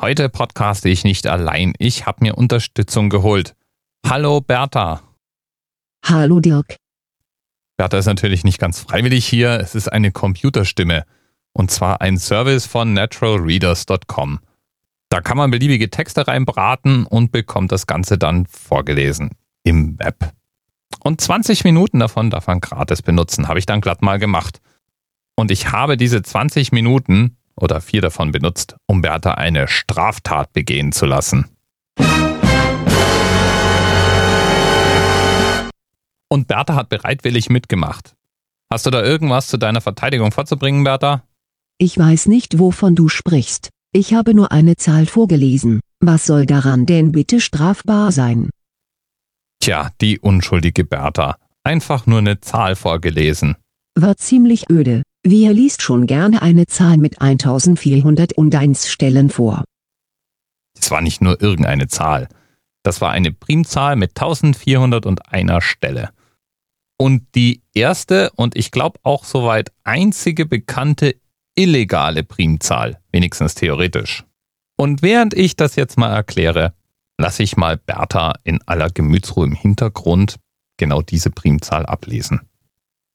Heute podcaste ich nicht allein. Ich habe mir Unterstützung geholt. Hallo Bertha. Hallo Dirk. Bertha ist natürlich nicht ganz freiwillig hier. Es ist eine Computerstimme. Und zwar ein Service von naturalreaders.com. Da kann man beliebige Texte reinbraten und bekommt das Ganze dann vorgelesen im Web. Und 20 Minuten davon darf man gratis benutzen, habe ich dann glatt mal gemacht. Und ich habe diese 20 Minuten oder vier davon benutzt, um Bertha eine Straftat begehen zu lassen. Und Bertha hat bereitwillig mitgemacht. Hast du da irgendwas zu deiner Verteidigung vorzubringen, Bertha? Ich weiß nicht, wovon du sprichst. Ich habe nur eine Zahl vorgelesen. Was soll daran denn bitte strafbar sein? Tja, die unschuldige Bertha. Einfach nur eine Zahl vorgelesen. War ziemlich öde. Wer liest schon gerne eine Zahl mit 1401 Stellen vor? Es war nicht nur irgendeine Zahl. Das war eine Primzahl mit 1401 Stelle. Und die erste und ich glaube auch soweit einzige bekannte illegale Primzahl, wenigstens theoretisch. Und während ich das jetzt mal erkläre, lasse ich mal Bertha in aller Gemütsruhe im Hintergrund genau diese Primzahl ablesen.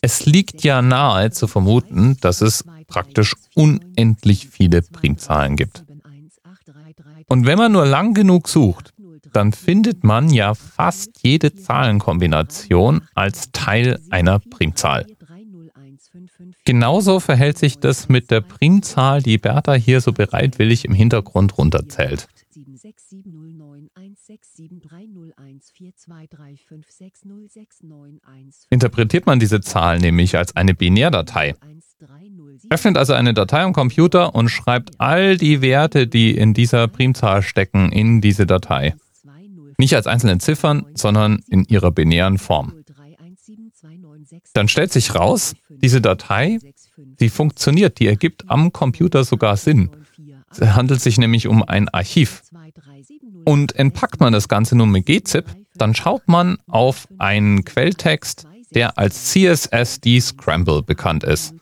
Es liegt ja nahe zu vermuten, dass es praktisch unendlich viele Primzahlen gibt. Und wenn man nur lang genug sucht, dann findet man ja fast jede Zahlenkombination als Teil einer Primzahl. Genauso verhält sich das mit der Primzahl, die Bertha hier so bereitwillig im Hintergrund runterzählt. Interpretiert man diese Zahl nämlich als eine Binärdatei, öffnet also eine Datei am Computer und schreibt all die Werte, die in dieser Primzahl stecken, in diese Datei. Nicht als einzelne Ziffern, sondern in ihrer binären Form. Dann stellt sich raus, diese Datei, die funktioniert, die ergibt am Computer sogar Sinn. Es handelt sich nämlich um ein Archiv. Und entpackt man das Ganze nun mit gzip, dann schaut man auf einen Quelltext, der als CSSD Scramble bekannt ist.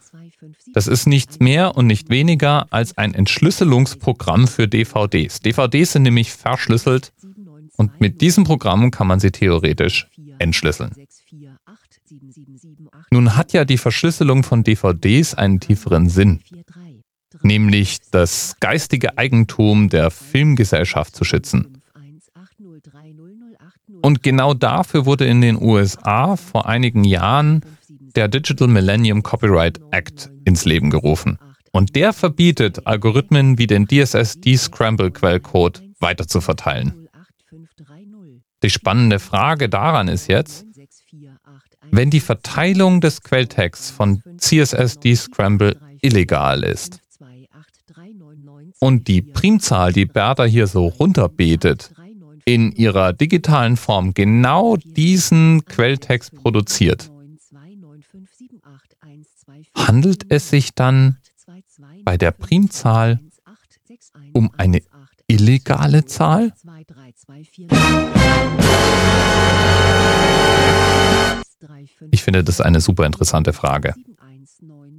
Das ist nichts mehr und nicht weniger als ein Entschlüsselungsprogramm für DVDs. DVDs sind nämlich verschlüsselt und mit diesem Programm kann man sie theoretisch entschlüsseln. Nun hat ja die Verschlüsselung von DVDs einen tieferen Sinn, nämlich das geistige Eigentum der Filmgesellschaft zu schützen. Und genau dafür wurde in den USA vor einigen Jahren der Digital Millennium Copyright Act ins Leben gerufen. Und der verbietet, Algorithmen wie den DSS-D-Scramble-Quellcode weiter zu verteilen. Die spannende Frage daran ist jetzt, wenn die Verteilung des Quelltexts von CSS-D-Scramble illegal ist und die Primzahl, die Bertha hier so runterbetet, in ihrer digitalen Form genau diesen Quelltext produziert, handelt es sich dann bei der Primzahl um eine illegale Zahl? Ich finde das eine super interessante Frage.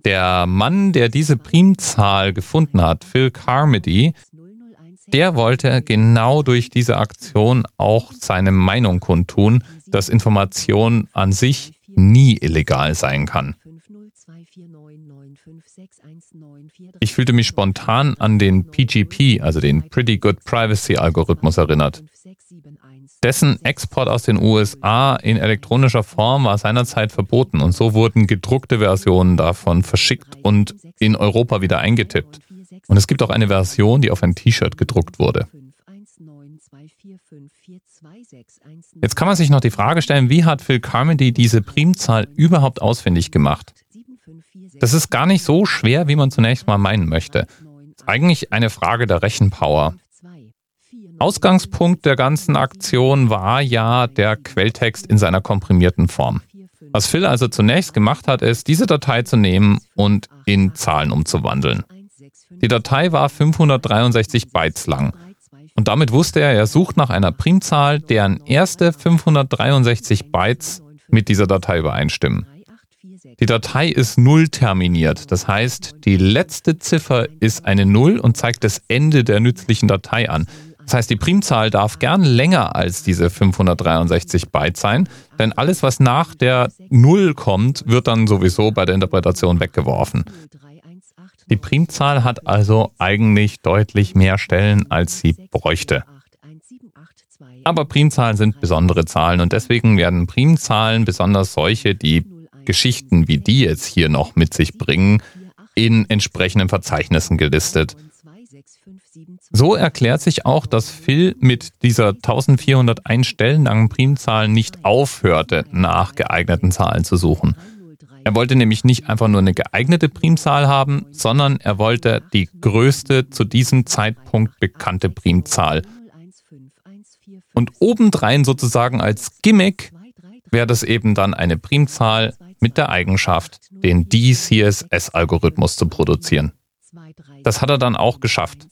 Der Mann, der diese Primzahl gefunden hat, Phil Carmody, der wollte genau durch diese Aktion auch seine Meinung kundtun, dass Information an sich nie illegal sein kann. Ich fühlte mich spontan an den PGP, also den Pretty Good Privacy Algorithmus erinnert. Dessen Export aus den USA in elektronischer Form war seinerzeit verboten und so wurden gedruckte Versionen davon verschickt und in Europa wieder eingetippt. Und es gibt auch eine Version, die auf ein T-Shirt gedruckt wurde. Jetzt kann man sich noch die Frage stellen, wie hat Phil Carmody diese Primzahl überhaupt ausfindig gemacht? Das ist gar nicht so schwer, wie man zunächst mal meinen möchte. Eigentlich eine Frage der Rechenpower. Ausgangspunkt der ganzen Aktion war ja der Quelltext in seiner komprimierten Form. Was Phil also zunächst gemacht hat, ist, diese Datei zu nehmen und in Zahlen umzuwandeln. Die Datei war 563 Bytes lang. Und damit wusste er, er sucht nach einer Primzahl, deren erste 563 Bytes mit dieser Datei übereinstimmen. Die Datei ist null terminiert, das heißt, die letzte Ziffer ist eine Null und zeigt das Ende der nützlichen Datei an. Das heißt, die Primzahl darf gern länger als diese 563 Byte sein, denn alles, was nach der Null kommt, wird dann sowieso bei der Interpretation weggeworfen. Die Primzahl hat also eigentlich deutlich mehr Stellen, als sie bräuchte. Aber Primzahlen sind besondere Zahlen und deswegen werden Primzahlen, besonders solche, die Geschichten wie die jetzt hier noch mit sich bringen, in entsprechenden Verzeichnissen gelistet. So erklärt sich auch, dass Phil mit dieser 1401 Stellen langen Primzahl nicht aufhörte, nach geeigneten Zahlen zu suchen. Er wollte nämlich nicht einfach nur eine geeignete Primzahl haben, sondern er wollte die größte zu diesem Zeitpunkt bekannte Primzahl. Und obendrein sozusagen als Gimmick wäre das eben dann eine Primzahl mit der Eigenschaft, den DCSS-Algorithmus zu produzieren. Das hat er dann auch geschafft.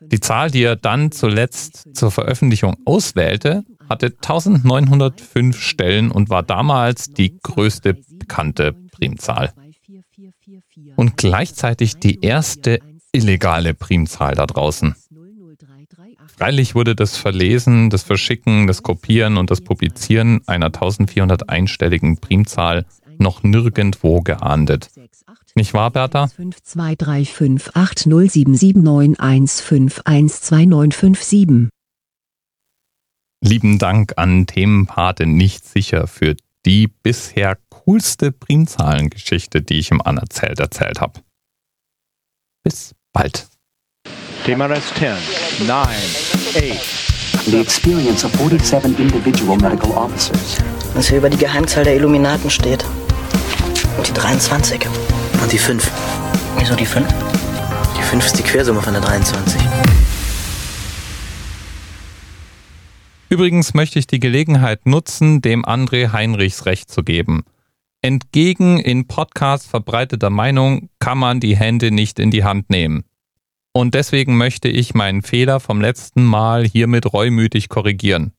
Die Zahl, die er dann zuletzt zur Veröffentlichung auswählte, hatte 1905 Stellen und war damals die größte bekannte Primzahl. Und gleichzeitig die erste illegale Primzahl da draußen. Freilich wurde das Verlesen, das Verschicken, das Kopieren und das Publizieren einer 1401-stelligen Primzahl noch nirgendwo geahndet. Nicht wahr, Bertha? 5235807791512957. Lieben Dank an Themenpate nicht sicher für die bisher coolste Primzahlengeschichte, die ich im Anerzählt erzählt habe. Bis bald. TMRS 10, 9, 8. The experience of 47 individual medical officers. Was hier über die Geheimzahl der Illuminaten steht. Und die 23. Und die 5. Wieso die 5? Die 5 ist die Quersumme von der 23. Übrigens möchte ich die Gelegenheit nutzen, dem André Heinrichs Recht zu geben. Entgegen in Podcasts verbreiteter Meinung kann man die Hände nicht in die Hand nehmen. Und deswegen möchte ich meinen Fehler vom letzten Mal hiermit reumütig korrigieren.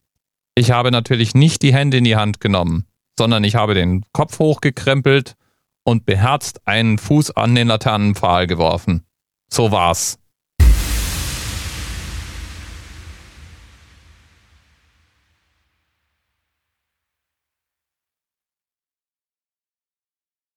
Ich habe natürlich nicht die Hände in die Hand genommen, sondern ich habe den Kopf hochgekrempelt und beherzt einen Fuß an den Laternenpfahl geworfen. So war's.